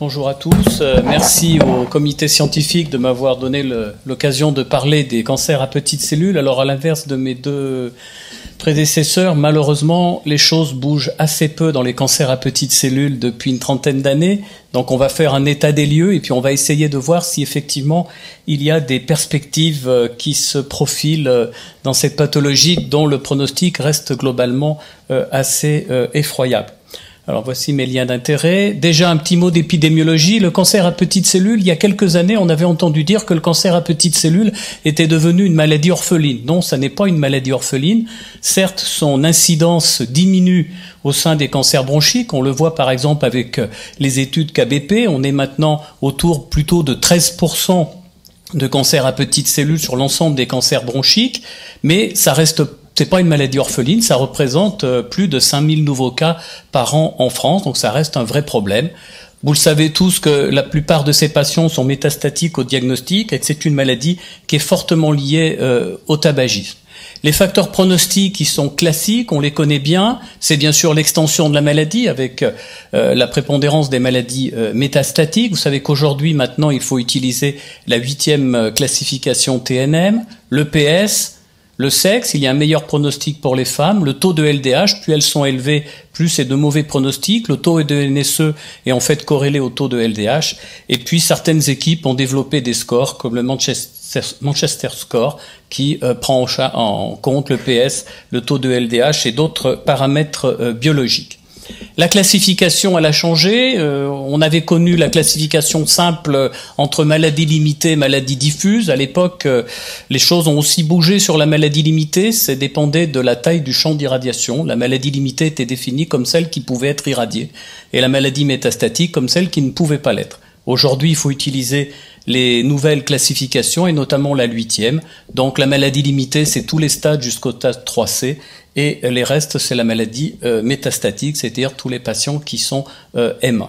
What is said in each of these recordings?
Bonjour à tous. Euh, merci au comité scientifique de m'avoir donné l'occasion de parler des cancers à petites cellules. Alors à l'inverse de mes deux prédécesseurs, malheureusement, les choses bougent assez peu dans les cancers à petites cellules depuis une trentaine d'années. Donc on va faire un état des lieux et puis on va essayer de voir si effectivement il y a des perspectives euh, qui se profilent euh, dans cette pathologie dont le pronostic reste globalement assez effroyable. Alors voici mes liens d'intérêt. Déjà un petit mot d'épidémiologie. Le cancer à petites cellules, il y a quelques années, on avait entendu dire que le cancer à petites cellules était devenu une maladie orpheline. Non, ça n'est pas une maladie orpheline. Certes, son incidence diminue au sein des cancers bronchiques. On le voit par exemple avec les études KBP. On est maintenant autour plutôt de 13% de cancers à petites cellules sur l'ensemble des cancers bronchiques, mais ça reste c'est pas une maladie orpheline, ça représente euh, plus de 5000 nouveaux cas par an en France, donc ça reste un vrai problème. Vous le savez tous que la plupart de ces patients sont métastatiques au diagnostic et que c'est une maladie qui est fortement liée euh, au tabagisme. Les facteurs pronostiques qui sont classiques, on les connaît bien, c'est bien sûr l'extension de la maladie avec euh, la prépondérance des maladies métastatiques. Vous savez qu'aujourd'hui maintenant il faut utiliser la huitième classification TNM, le PS, le sexe, il y a un meilleur pronostic pour les femmes. Le taux de LDH, plus elles sont élevées, plus c'est de mauvais pronostics. Le taux de NSE est en fait corrélé au taux de LDH. Et puis certaines équipes ont développé des scores comme le Manchester, Score qui euh, prend en, compte le PS, le taux de LDH et d'autres paramètres euh, biologiques. La classification, elle a changé. Euh, on avait connu la classification simple entre maladie limitée et maladie diffuse. À l'époque, euh, les choses ont aussi bougé sur la maladie limitée. Ça dépendait de la taille du champ d'irradiation. La maladie limitée était définie comme celle qui pouvait être irradiée et la maladie métastatique comme celle qui ne pouvait pas l'être. Aujourd'hui, il faut utiliser les nouvelles classifications et notamment la huitième. Donc la maladie limitée, c'est tous les stades jusqu'au stade 3C et les restes, c'est la maladie euh, métastatique, c'est-à-dire tous les patients qui sont euh, M1.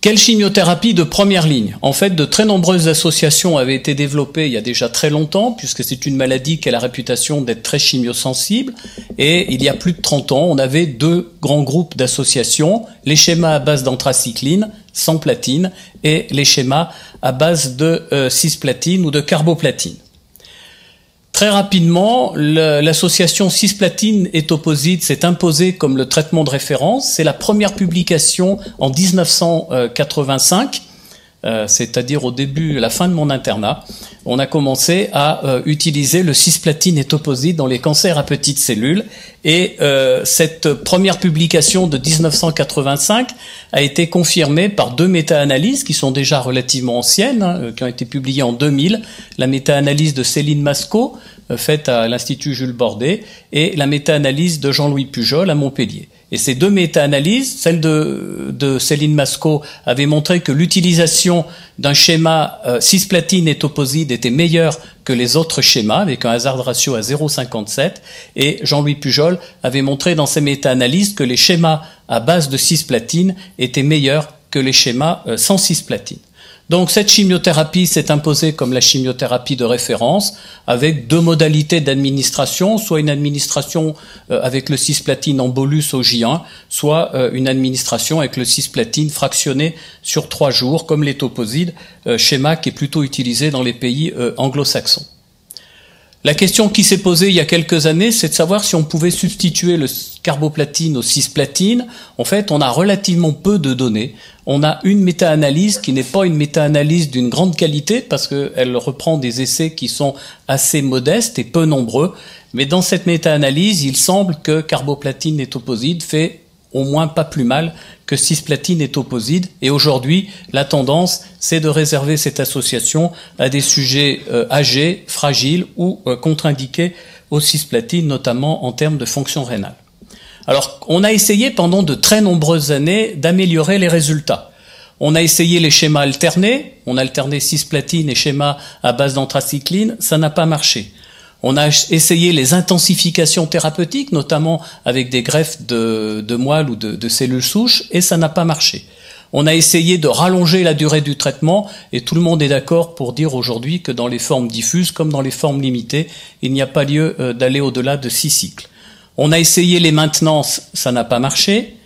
Quelle chimiothérapie de première ligne? En fait, de très nombreuses associations avaient été développées il y a déjà très longtemps, puisque c'est une maladie qui a la réputation d'être très chimiosensible. Et il y a plus de 30 ans, on avait deux grands groupes d'associations, les schémas à base d'anthracycline, sans platine, et les schémas à base de euh, cisplatine ou de carboplatine. Très rapidement, l'association cisplatine et toposide s'est imposée comme le traitement de référence. C'est la première publication en 1985 euh, c'est-à-dire au début, la fin de mon internat, on a commencé à euh, utiliser le cisplatine et toposide dans les cancers à petites cellules. Et euh, cette première publication de 1985 a été confirmée par deux méta-analyses qui sont déjà relativement anciennes, hein, qui ont été publiées en 2000. La méta-analyse de Céline Masco, faite à l'Institut Jules Bordet, et la méta-analyse de Jean-Louis Pujol à Montpellier. Et ces deux méta-analyses, celle de, de, Céline Masco avait montré que l'utilisation d'un schéma euh, cisplatine et toposide était meilleure que les autres schémas, avec un hasard ratio à 0,57, et Jean-Louis Pujol avait montré dans ses méta-analyses que les schémas à base de cisplatine étaient meilleurs que les schémas euh, sans cisplatine. Donc cette chimiothérapie s'est imposée comme la chimiothérapie de référence avec deux modalités d'administration, soit une administration euh, avec le cisplatine en bolus au J1, soit euh, une administration avec le cisplatine fractionné sur trois jours comme les toposides, euh, schéma qui est plutôt utilisé dans les pays anglo-saxons. La question qui s'est posée il y a quelques années, c'est de savoir si on pouvait substituer le carboplatine au cisplatine. En fait, on a relativement peu de données. On a une méta-analyse qui n'est pas une méta-analyse d'une grande qualité parce qu'elle reprend des essais qui sont assez modestes et peu nombreux. Mais dans cette méta-analyse, il semble que carboplatine et toposide fait au moins pas plus mal que cisplatine et toposide. Et aujourd'hui, la tendance, c'est de réserver cette association à des sujets euh, âgés, fragiles ou euh, contre-indiqués aux cisplatines, notamment en termes de fonction rénale. Alors, on a essayé pendant de très nombreuses années d'améliorer les résultats. On a essayé les schémas alternés, on a alterné cisplatine et schéma à base d'anthracycline, ça n'a pas marché. On a essayé les intensifications thérapeutiques, notamment avec des greffes de, moelle ou de, de, cellules souches, et ça n'a pas marché. On a essayé de rallonger la durée du traitement, et tout le monde est d'accord pour dire aujourd'hui que dans les formes diffuses comme dans les formes limitées, il n'y a pas lieu euh, d'aller au-delà de six cycles. On a essayé les maintenances, ça n'a pas marché.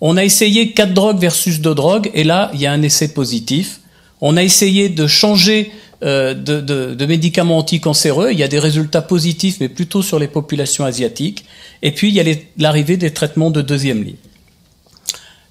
On a essayé quatre drogues versus deux drogues, et là, il y a un essai positif. On a essayé de changer de, de, de, médicaments anticancéreux. Il y a des résultats positifs, mais plutôt sur les populations asiatiques. Et puis, il y a l'arrivée des traitements de deuxième ligne.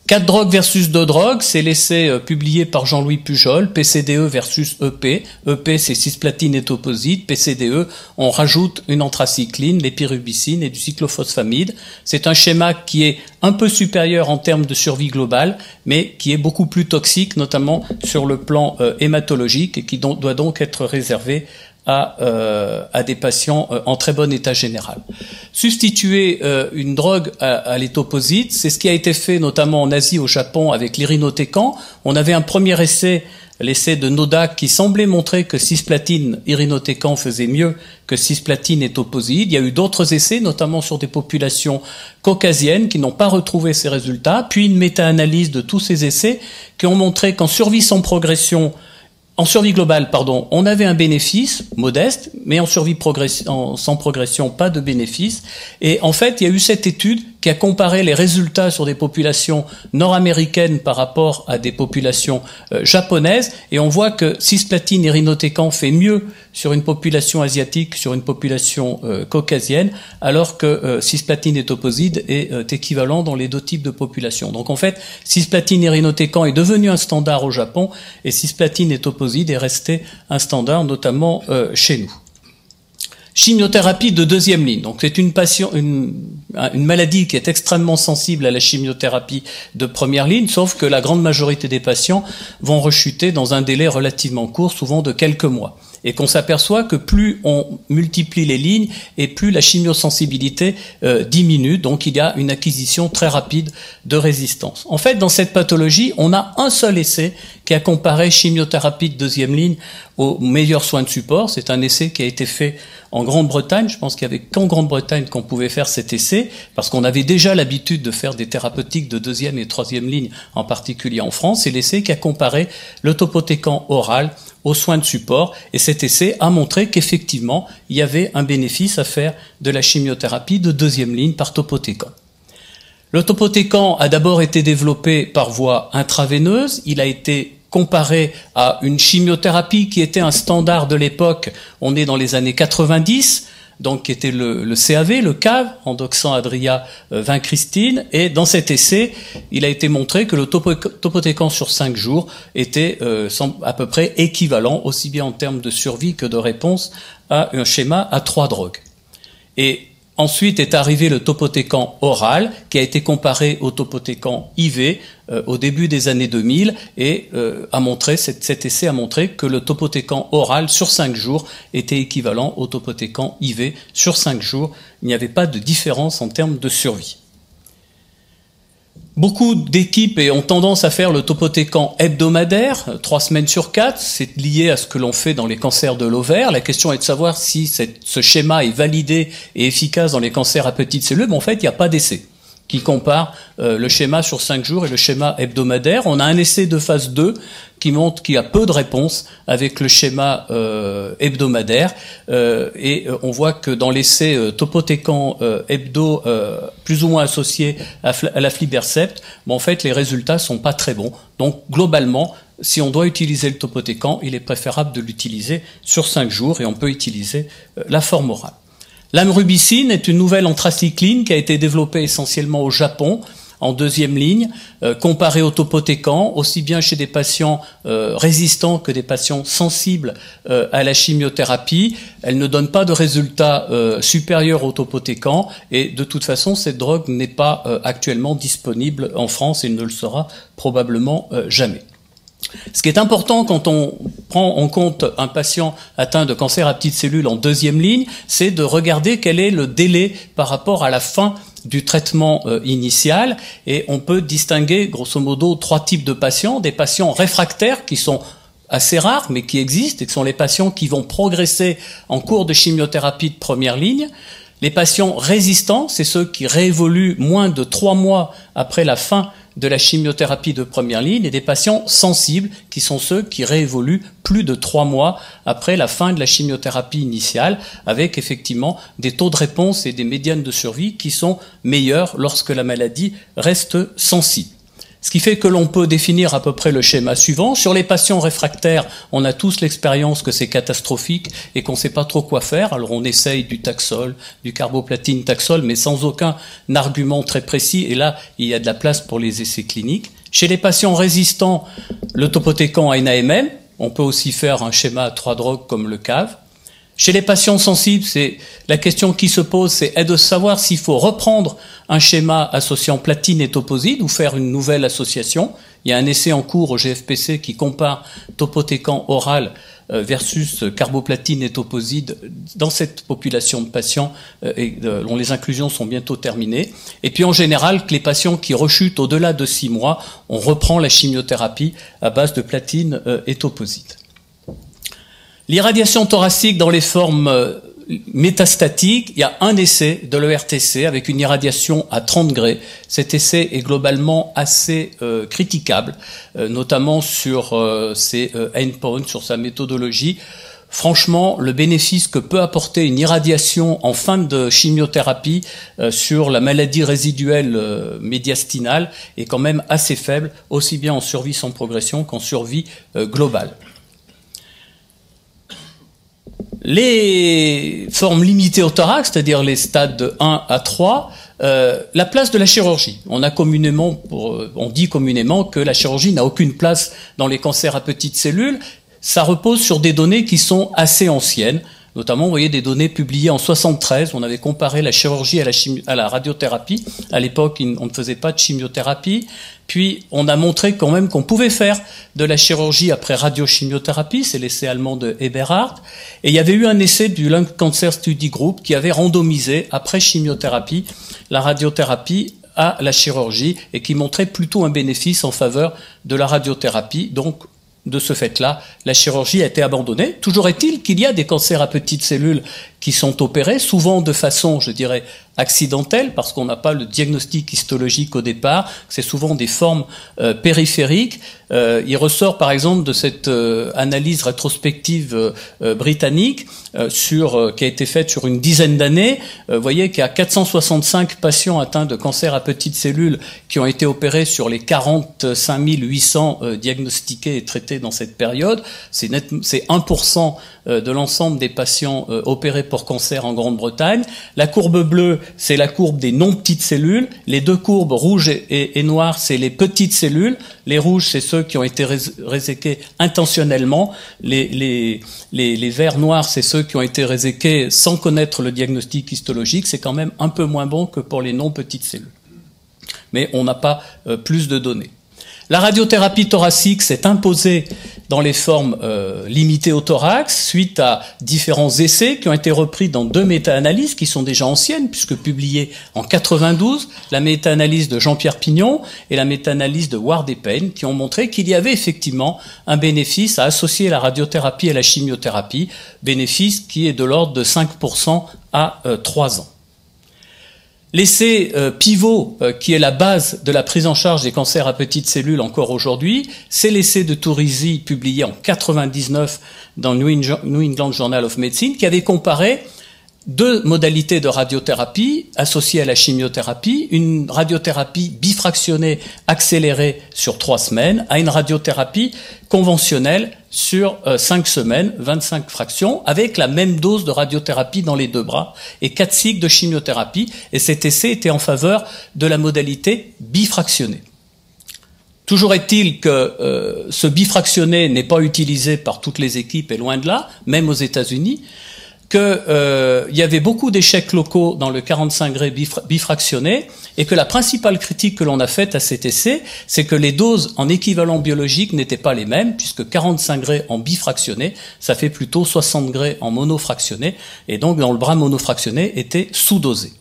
Quatre drogues versus deux drogues, c'est l'essai euh, publié par Jean-Louis Pujol, PCDE versus EP. EP, c'est cisplatine et toposite. PCDE, on rajoute une anthracycline, l'épirubicine et du cyclophosphamide. C'est un schéma qui est un peu supérieur en termes de survie globale, mais qui est beaucoup plus toxique, notamment sur le plan euh, hématologique, et qui doit donc être réservé à, euh, à des patients euh, en très bon état général. Substituer euh, une drogue à, à l'étoposite, c'est ce qui a été fait notamment en Asie, au Japon, avec l'irinotécan. On avait un premier essai l'essai de Nodak qui semblait montrer que cisplatine irinotécan faisait mieux que cisplatine et toposide. Il y a eu d'autres essais, notamment sur des populations caucasiennes qui n'ont pas retrouvé ces résultats, puis une méta-analyse de tous ces essais qui ont montré qu'en survie sans progression, en survie globale, pardon, on avait un bénéfice modeste, mais en survie sans progression, pas de bénéfice. Et en fait, il y a eu cette étude qui a comparé les résultats sur des populations nord-américaines par rapport à des populations euh, japonaises, et on voit que cisplatine irinotécan fait mieux sur une population asiatique, sur une population euh, caucasienne, alors que euh, cisplatine et toposide est équivalent dans les deux types de populations. Donc en fait, cisplatine irinotécan est devenu un standard au Japon, et cisplatine et toposide est resté un standard, notamment chez nous. Chimiothérapie de deuxième ligne. Donc c'est une, une, une, maladie qui est extrêmement sensible à la chimiothérapie de première ligne, sauf que la grande majorité des patients vont rechuter dans un délai relativement court, souvent de quelques mois et qu'on s'aperçoit que plus on multiplie les lignes et plus la chimiosensibilité euh, diminue, donc il y a une acquisition très rapide de résistance. En fait, dans cette pathologie, on a un seul essai qui a comparé chimiothérapie de deuxième ligne aux meilleurs soins de support. C'est un essai qui a été fait en Grande-Bretagne. Je pense qu'il y avait qu'en Grande-Bretagne qu'on pouvait faire cet essai, parce qu'on avait déjà l'habitude de faire des thérapeutiques de deuxième et troisième ligne, en particulier en France. C'est l'essai qui a comparé le topotécan oral aux soins de support. Et cet essai a montré qu'effectivement, il y avait un bénéfice à faire de la chimiothérapie de deuxième ligne par topotécan. Le topotécan a d'abord été développé par voie intraveineuse. Il a été comparé à une chimiothérapie qui était un standard de l'époque. On est dans les années 90 donc qui était le, CAV, le CAV, endoxan adria euh, vincrystine, et dans cet essai, il a été montré que le topotécan sur 5 jours était euh, à peu près équivalent, aussi bien en termes de survie que de réponse, à un schéma à trois drogues. Et Ensuite est arrivé le topotécan oral, qui a été comparé au topotécan IV euh, au début des années 2000 et euh, a montré, cet, essai a montré que le topotécan oral sur 5 jours était équivalent au topotécan IV sur 5 jours. Il n'y avait pas de différence en termes de survie. Beaucoup d'équipes ont tendance à faire le topotécan hebdomadaire, trois semaines sur quatre. C'est lié à ce que l'on fait dans les cancers de l'ovaire. La question est de savoir si ce schéma est validé et efficace dans les cancers à petites cellules. Mais en fait, il n'y a pas d'essai qui compare euh, le schéma sur cinq jours et le schéma hebdomadaire. On a un essai de phase 2 qui montre qu'il y a peu de réponses avec le schéma euh, hebdomadaire euh, et on voit que dans l'essai topotécan hebdo plus ou moins associé à, la flibercept, bon, en fait les résultats sont pas très bons. Donc globalement, si on doit utiliser le topotécan, il est préférable de l'utiliser sur cinq jours et on peut utiliser la forme orale. L'amrubicine est une nouvelle anthracycline qui a été développée essentiellement au Japon en deuxième ligne, euh, comparée au topotécan, aussi bien chez des patients euh, résistants que des patients sensibles euh, à la chimiothérapie. Elle ne donne pas de résultats supérieurs au topotécan et de toute façon, cette drogue n'est pas actuellement disponible en France et ne le sera probablement jamais. Ce qui est important quand on prend en compte un patient atteint de cancer à petites cellules en deuxième ligne, c'est de regarder quel est le délai par rapport à la fin du traitement euh, initial. Et on peut distinguer grosso modo trois types de patients, des patients réfractaires qui sont assez rares mais qui existent et qui sont les patients qui vont progresser en cours de chimiothérapie de première ligne, les patients résistants, c'est ceux qui réévoluent moins de trois mois après la fin de la chimiothérapie de première ligne et des patients sensibles, qui sont ceux qui réévoluent plus de trois mois après la fin de la chimiothérapie initiale, avec effectivement des taux de réponse et des médianes de survie qui sont meilleurs lorsque la maladie reste sensible. Ce qui fait que l'on peut définir à peu près le schéma suivant. Sur les patients réfractaires, on a tous l'expérience que c'est catastrophique et qu'on ne sait pas trop quoi faire. Alors on essaye du taxol, du carboplatine taxol, mais sans aucun argument très précis. Et là, il y a de la place pour les essais cliniques. Chez les patients résistants, le topotécan à NAMM, on peut aussi faire un schéma à trois drogues comme le CAV. Chez les patients sensibles, c'est la question qui se pose, c'est de savoir s'il faut reprendre un schéma associant platine et toposide ou faire une nouvelle association. Il y a un essai en cours au GFPC qui compare topotécan oral euh, versus carboplatine et toposide dans cette population de patients euh, et euh, dont les inclusions sont bientôt terminées. Et puis en général, que les patients qui rechutent au-delà de six mois, on reprend la chimiothérapie à base de platine et toposide. L'irradiation thoracique dans les formes euh, métastatiques, il y a un essai de l'ERTC avec une irradiation à 30 degrés. Cet essai est globalement assez euh, critiquable, euh, notamment sur ses endpoints, sur sa méthodologie. Franchement, le bénéfice que peut apporter une irradiation en fin de chimiothérapie sur la maladie résiduelle médiastinale est quand même assez faible, aussi bien en survie sans progression qu'en survie globale. Les formes limitées au thorax, c'est-à-dire les stades de 1 à 3, euh, la place de la chirurgie. On euh, on dit communément que la chirurgie n'a aucune place dans les cancers à petites cellules. Ça repose sur des données qui sont assez anciennes. Notamment, vous voyez des données publiées en 73. On avait comparé la chirurgie à la, à la radiothérapie. À l'époque, on ne faisait pas de chimiothérapie. Puis, on a montré quand même qu'on pouvait faire de la chirurgie après radiochimiothérapie. C'est l'essai allemand de Eberhardt. Et il y avait eu un essai du Lung Cancer Study Group qui avait randomisé après chimiothérapie la radiothérapie à la chirurgie et qui montrait plutôt un bénéfice en faveur de la radiothérapie. Donc, de ce fait-là, la chirurgie a été abandonnée. Toujours est-il qu'il y a des cancers à petites cellules qui sont opérés, souvent de façon, je dirais, accidentelle, parce qu'on n'a pas le diagnostic histologique au départ, c'est souvent des formes euh, périphériques. Euh, il ressort par exemple de cette euh, analyse rétrospective britannique sur, qui a été faite sur une dizaine d'années. vous voyez qu'il y a 465 patients atteints de cancer à petites cellules qui ont été opérés sur les 45 800 diagnostiqués et traités dans cette période. C'est 1% de l'ensemble des patients opérés pour cancer en Grande-Bretagne. La courbe bleue, c'est la courbe des non-petites cellules. Les deux courbes rouges et, noires, c'est les petites cellules. Les rouges, c'est ceux qui ont été réséqués intentionnellement. Les verts noirs, c'est ceux qui ont été réséqués sans connaître le diagnostic histologique. C'est quand même un peu moins bon que pour les non-petites cellules. Mais on n'a pas euh, plus de données. La radiothérapie thoracique s'est imposée dans les formes euh, limitées au thorax suite à différents essais qui ont été repris dans deux méta-analyses qui sont déjà anciennes puisque publiées en 92, la méta-analyse de Jean-Pierre Pignon et la méta-analyse de Ward et Payne qui ont montré qu'il y avait effectivement un bénéfice à associer la radiothérapie à la chimiothérapie, bénéfice qui est de l'ordre de 5% à euh, 3 ans. L'essai euh, pivot euh, qui est la base de la prise en charge des cancers à petites cellules encore aujourd'hui, c'est l'essai de Tourisi publié en 99 dans New England Journal of Medicine qui avait comparé deux modalités de radiothérapie associées à la chimiothérapie, une radiothérapie bifractionnée accélérée sur trois semaines à une radiothérapie conventionnelle sur euh, cinq semaines, 25 fractions, avec la même dose de radiothérapie dans les deux bras et quatre cycles de chimiothérapie. Et cet essai était en faveur de la modalité bifractionnée. Toujours est-il que euh, ce bifractionné n'est pas utilisé par toutes les équipes et loin de là, même aux États-Unis qu'il euh, y avait beaucoup d'échecs locaux dans le 45 degrés bifractionné et que la principale critique que l'on a faite à cet essai, c'est que les doses en équivalent biologique n'étaient pas les mêmes, puisque 45 degrés en bifractionné, ça fait plutôt 60 degrés en monofractionné, et donc dans le bras monofractionné était sous-dosé.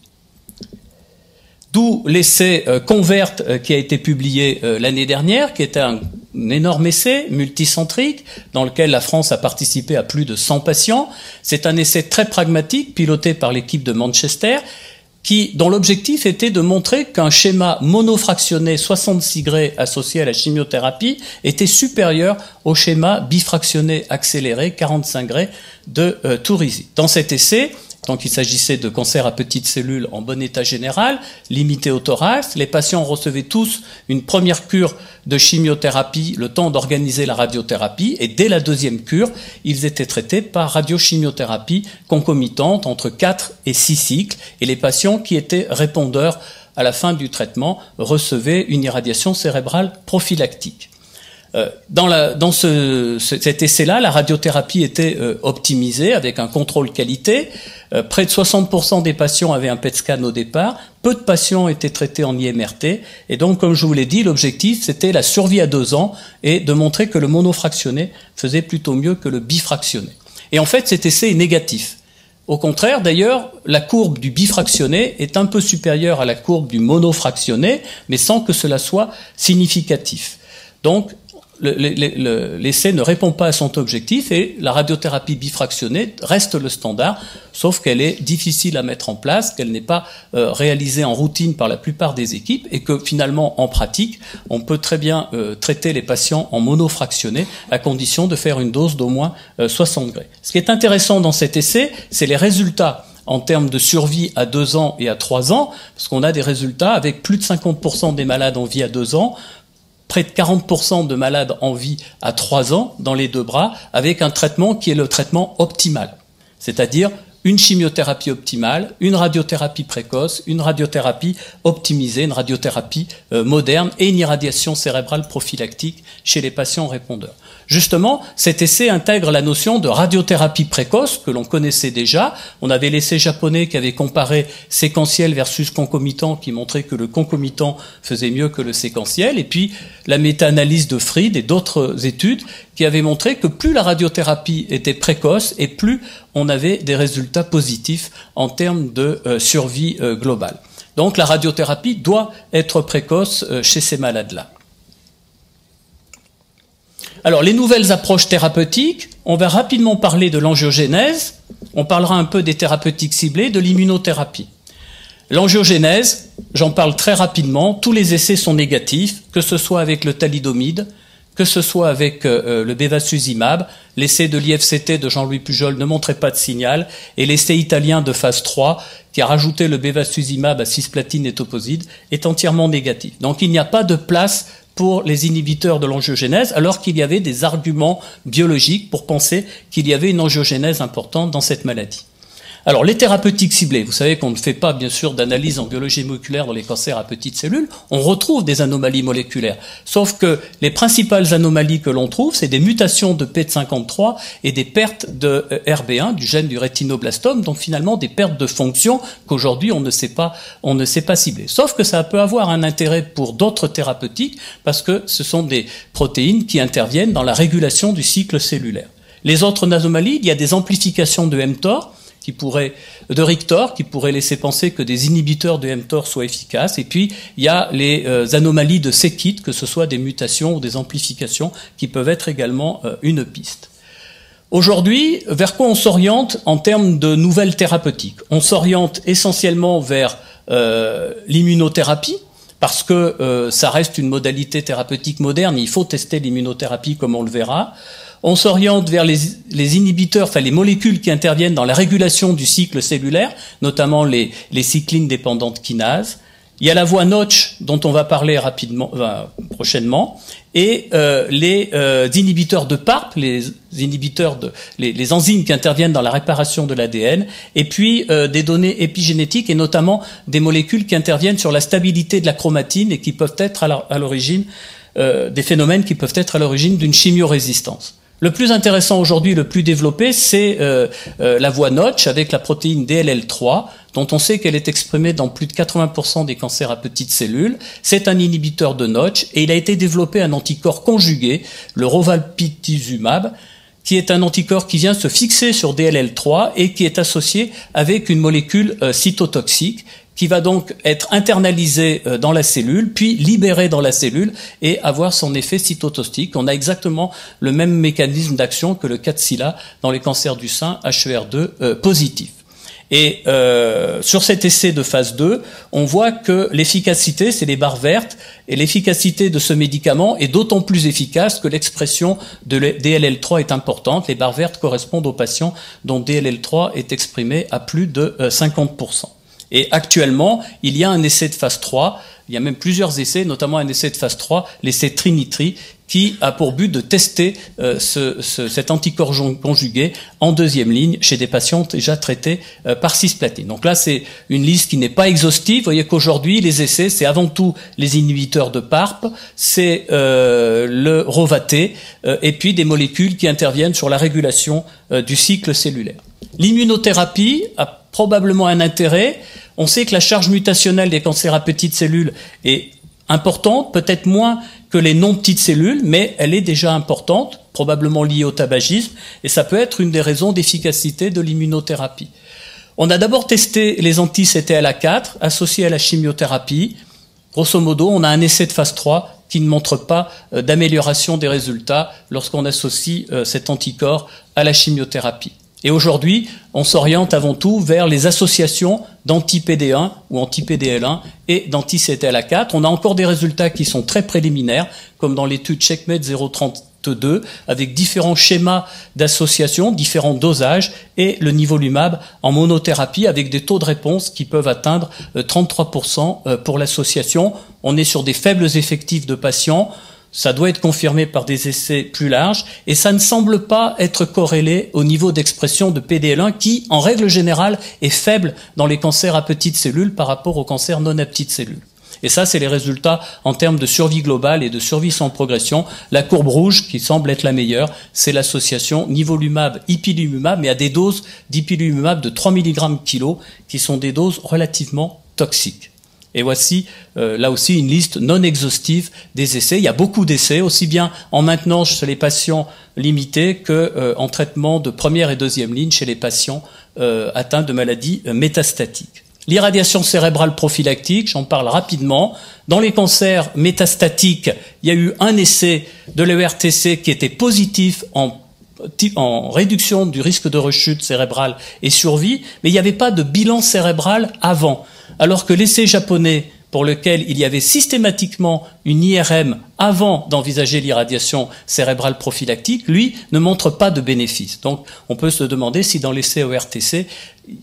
D'où l'essai euh, Convert euh, qui a été publié euh, l'année dernière, qui était un, énorme essai multicentrique dans lequel la France a participé à plus de 100 patients. C'est un essai très pragmatique piloté par l'équipe de Manchester qui, dont l'objectif était de montrer qu'un schéma monofractionné 66 degrés associé à la chimiothérapie était supérieur au schéma bifractionné accéléré 45 degrés de euh, Dans cet essai, donc il s'agissait de cancer à petites cellules en bon état général, limité au thorax. Les patients recevaient tous une première cure de chimiothérapie, le temps d'organiser la radiothérapie, et dès la deuxième cure, ils étaient traités par radiochimiothérapie concomitante entre 4 et 6 cycles, et les patients qui étaient répondeurs à la fin du traitement recevaient une irradiation cérébrale prophylactique. Euh, dans, la, dans ce, cet essai-là, la radiothérapie était euh, optimisée avec un contrôle qualité. Euh, près de 60% des patients avaient un PET scan au départ. Peu de patients étaient traités en IMRT. Et donc, comme je vous l'ai dit, l'objectif, c'était la survie à deux ans et de montrer que le monofractionné faisait plutôt mieux que le bifractionné. Et en fait, cet essai est négatif. Au contraire, d'ailleurs, la courbe du bifractionné est un peu supérieure à la courbe du monofractionné, mais sans que cela soit significatif. Donc, l'essai ne répond pas à son objectif et la radiothérapie bifractionnée reste le standard, sauf qu'elle est difficile à mettre en place, qu'elle n'est pas euh, réalisée en routine par la plupart des équipes et que finalement en pratique, on peut très bien euh, traiter les patients en monofractionné à condition de faire une dose d'au moins 60 euh, degrés. Ce qui est intéressant dans cet essai, c'est les résultats en termes de survie à deux ans et à trois ans, parce qu'on a des résultats avec plus de 50% des malades en vie à deux ans, près de 40% de malades en vie à 3 ans dans les deux bras, avec un traitement qui est le traitement optimal, c'est-à-dire une chimiothérapie optimale, une radiothérapie précoce, une radiothérapie optimisée, une radiothérapie euh, moderne et une irradiation cérébrale prophylactique chez les patients répondeurs. Justement, cet essai intègre la notion de radiothérapie précoce que l'on connaissait déjà. On avait l'essai japonais qui avait comparé séquentiel versus concomitant qui montrait que le concomitant faisait mieux que le séquentiel. Et puis la méta-analyse de Fried et d'autres études qui avaient montré que plus la radiothérapie était précoce et plus on avait des résultats positifs en termes de euh, survie euh, globale. Donc la radiothérapie doit être précoce euh, chez ces malades-là. Alors, les nouvelles approches thérapeutiques, on va rapidement parler de l'angiogénèse, on parlera un peu des thérapeutiques ciblées, de l'immunothérapie. L'angiogénèse, j'en parle très rapidement, tous les essais sont négatifs, que ce soit avec le thalidomide, que ce soit avec euh, euh, le bevacizumab, l'essai de l'IFCT de Jean-Louis Pujol ne montrait pas de signal, et l'essai italien de phase 3, qui a rajouté le bevacizumab à cisplatine et toposide, est entièrement négatif. Donc il n'y a pas de place pour les inhibiteurs de l'angiogénèse, alors qu'il y avait des arguments biologiques pour penser qu'il y avait une angiogénèse importante dans cette maladie. Alors, les thérapeutiques ciblées, vous savez qu'on ne fait pas, bien sûr, d'analyse en biologie moléculaire dans les cancers à petites cellules, on retrouve des anomalies moléculaires. Sauf que les principales anomalies que l'on trouve, c'est des mutations de P53 et des pertes de euh, RB1, du gène du rétinoblastome, donc finalement des pertes de fonction qu'aujourd'hui on ne sait pas, on ne sait pas cibler. Sauf que ça peut avoir un intérêt pour d'autres thérapeutiques parce que ce sont des protéines qui interviennent dans la régulation du cycle cellulaire. Les autres anomalies, il y a des amplifications de mTOR, qui pourrait, de Rictor, qui pourrait laisser penser que des inhibiteurs de mTOR soient efficaces. Et puis, il y a les euh, anomalies de c-kit, que ce soit des mutations ou des amplifications, qui peuvent être également euh, une piste. Aujourd'hui, vers quoi on s'oriente en termes de nouvelles thérapeutiques? On s'oriente essentiellement vers euh, l'immunothérapie, parce que ça reste une modalité thérapeutique moderne, il faut tester l'immunothérapie comme on le verra on s'oriente vers les, inhibiteurs, enfin les molécules qui interviennent dans la régulation du cycle cellulaire, notamment les, cyclines dépendantes kinases. Il y a la voie Notch dont on va parler rapidement, prochainement, et euh, les euh, inhibiteurs de PARP, les inhibiteurs de les, enzymes qui interviennent dans la réparation de l'ADN, et puis euh, des données épigénétiques et notamment des molécules qui interviennent sur la stabilité de la chromatine et qui peuvent être à l'origine des phénomènes qui peuvent être à l'origine d'une chimiorésistance. Le plus intéressant aujourd'hui, le plus développé, c'est euh, euh, la voie Notch avec la protéine DLL3, dont on sait qu'elle est exprimée dans plus de 80% des cancers à petites cellules. C'est un inhibiteur de Notch et il a été développé un anticorps conjugué, le rovalpitizumab, qui est un anticorps qui vient se fixer sur DLL3 et qui est associé avec une molécule euh, cytotoxique qui va donc être internalisé euh, dans la cellule, puis libéré dans la cellule et avoir son effet cytotoxique. On a exactement le même mécanisme d'action que le 4 dans les cancers du sein HER2 euh, positif. Et euh, sur cet essai de phase 2, on voit que l'efficacité, c'est les barres vertes, et l'efficacité de ce médicament est d'autant plus efficace que l'expression de DLL3 est importante. Les barres vertes correspondent aux patients dont DLL3 est exprimé à plus de 50%. Et actuellement, il y a un essai de phase 3, il y a même plusieurs essais, notamment un essai de phase 3, l'essai Trinitri, qui a pour but de tester euh, ce, cet anticorps conjugué en deuxième ligne chez des patients déjà traités euh, par cisplatine. Donc là, c'est une liste qui n'est pas exhaustive. Vous voyez qu'aujourd'hui, les essais, c'est avant tout les inhibiteurs de PARP, c'est euh, le Rovaté, et puis des molécules qui interviennent sur la régulation du cycle cellulaire. L'immunothérapie probablement un intérêt. On sait que la charge mutationnelle des cancers à petites cellules est importante, peut-être moins que les non petites cellules, mais elle est déjà importante, probablement liée au tabagisme, et ça peut être une des raisons d'efficacité de l'immunothérapie. On a d'abord testé les anti-CTLA4 associés à la chimiothérapie. Grosso modo, on a un essai de phase 3 qui ne montre pas euh, d'amélioration des résultats lorsqu'on associe euh, cet anticorps à la chimiothérapie. Et aujourd'hui, on s'oriente avant tout vers les associations d'anti-PD1 ou anti-PDL1 et d'anti-CTLA4. On a encore des résultats qui sont très préliminaires, comme dans l'étude Checkmate 032, avec différents schémas d'association, différents dosages et le niveau Lumab en monothérapie avec des taux de réponse qui peuvent atteindre 33% euh, pour l'association. On est sur des faibles effectifs de patients. Ça doit être confirmé par des essais plus larges et ça ne semble pas être corrélé au niveau d'expression de PDL1 qui, en règle générale, est faible dans les cancers à petites cellules par rapport aux cancers non à petites cellules. Et ça, c'est les résultats en termes de survie globale et de survie sans progression. La courbe rouge, qui semble être la meilleure, c'est l'association nivolumab-ipilimumab, mais à des doses d'ipilimumab de 3 mg kg, qui sont des doses relativement toxiques. Et voici euh, là aussi une liste non exhaustive des essais. Il y a beaucoup d'essais, aussi bien en maintenance chez les patients limités que euh, en traitement de première et deuxième ligne chez les patients euh, atteints de maladies métastatiques. L'irradiation cérébrale prophylactique, j'en parle rapidement. Dans les cancers métastatiques, il y a eu un essai de l'ERTC qui était positif en en réduction du risque de rechute cérébrale et survie, mais il n'y avait pas de bilan cérébral avant alors que l'essai japonais pour lequel il y avait systématiquement une IRM avant d'envisager l'irradiation cérébrale prophylactique, lui, ne montre pas de bénéfice. Donc, on peut se demander si dans l'essai ORTC,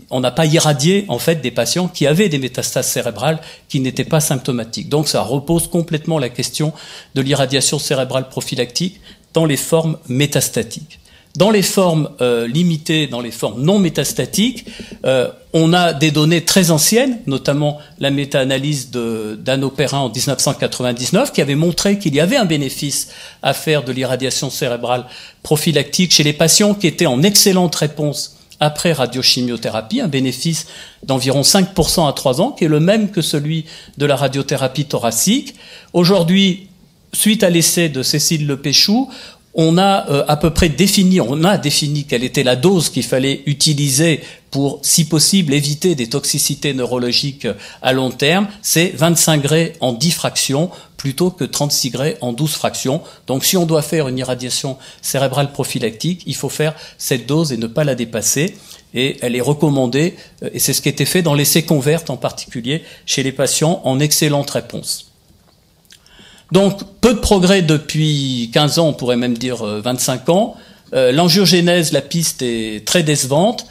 on n'a pas irradié, en fait, des patients qui avaient des métastases cérébrales qui n'étaient pas symptomatiques. Donc, ça repose complètement la question de l'irradiation cérébrale prophylactique dans les formes métastatiques. Dans les formes euh, limitées, dans les formes non métastatiques, euh, on a des données très anciennes, notamment la méta-analyse d'Anopérin en 1999, qui avait montré qu'il y avait un bénéfice à faire de l'irradiation cérébrale prophylactique chez les patients qui étaient en excellente réponse après radiochimiothérapie, un bénéfice d'environ 5% à 3 ans, qui est le même que celui de la radiothérapie thoracique. Aujourd'hui, suite à l'essai de Cécile Lepéchou, on a euh, à peu près défini, on a défini quelle était la dose qu'il fallait utiliser pour, si possible, éviter des toxicités neurologiques à long terme. C'est 25 grès en 10 fractions plutôt que 36 grès en 12 fractions. Donc si on doit faire une irradiation cérébrale prophylactique, il faut faire cette dose et ne pas la dépasser. Et elle est recommandée, euh, et c'est ce qui été fait dans l'essai Convert en particulier, chez les patients en excellente réponse. Donc, peu de progrès depuis 15 ans, on pourrait même dire 25 euh, ans. Euh, L'angiogénèse, la piste est très décevante.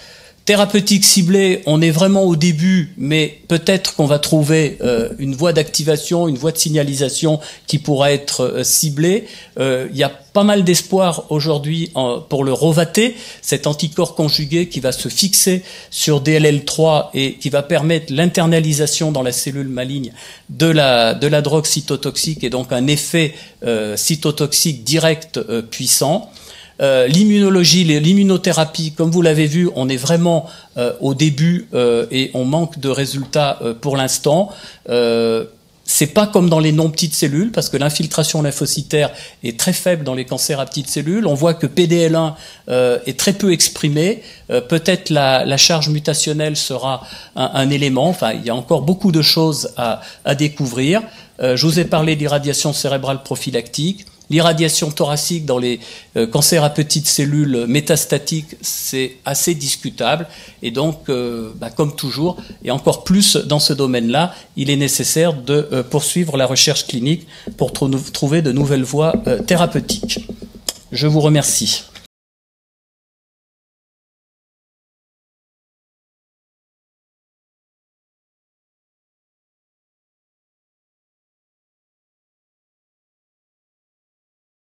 Thérapeutique ciblée, on est vraiment au début, mais peut-être qu'on va trouver euh, une voie d'activation, une voie de signalisation qui pourra être euh, ciblée. Euh, il y a pas mal d'espoir aujourd'hui pour le Rovaté, cet anticorps conjugué qui va se fixer sur DLL3 et qui va permettre l'internalisation dans la cellule maligne de la, de la drogue cytotoxique et donc un effet cytotoxique direct puissant. Euh, l'immunologie, l'immunothérapie, comme vous l'avez vu, on est vraiment euh, au début euh, et on manque de résultats pour l'instant. c'est pas comme dans les non petites cellules parce que l'infiltration lymphocytaire est très faible dans les cancers à petites cellules. On voit que PDL1 est très peu exprimé. Peut-être la, la, charge mutationnelle sera un, élément. Enfin, il y a encore beaucoup de choses à, à découvrir. je vous ai parlé d'irradiation cérébrale prophylactique L'irradiation thoracique dans les euh, cancers à petites cellules métastatiques, c'est assez discutable. Et donc, euh, bah, comme toujours, et encore plus dans ce domaine-là, il est nécessaire de euh, poursuivre la recherche clinique pour trouver de nouvelles voies thérapeutiques. Je vous remercie.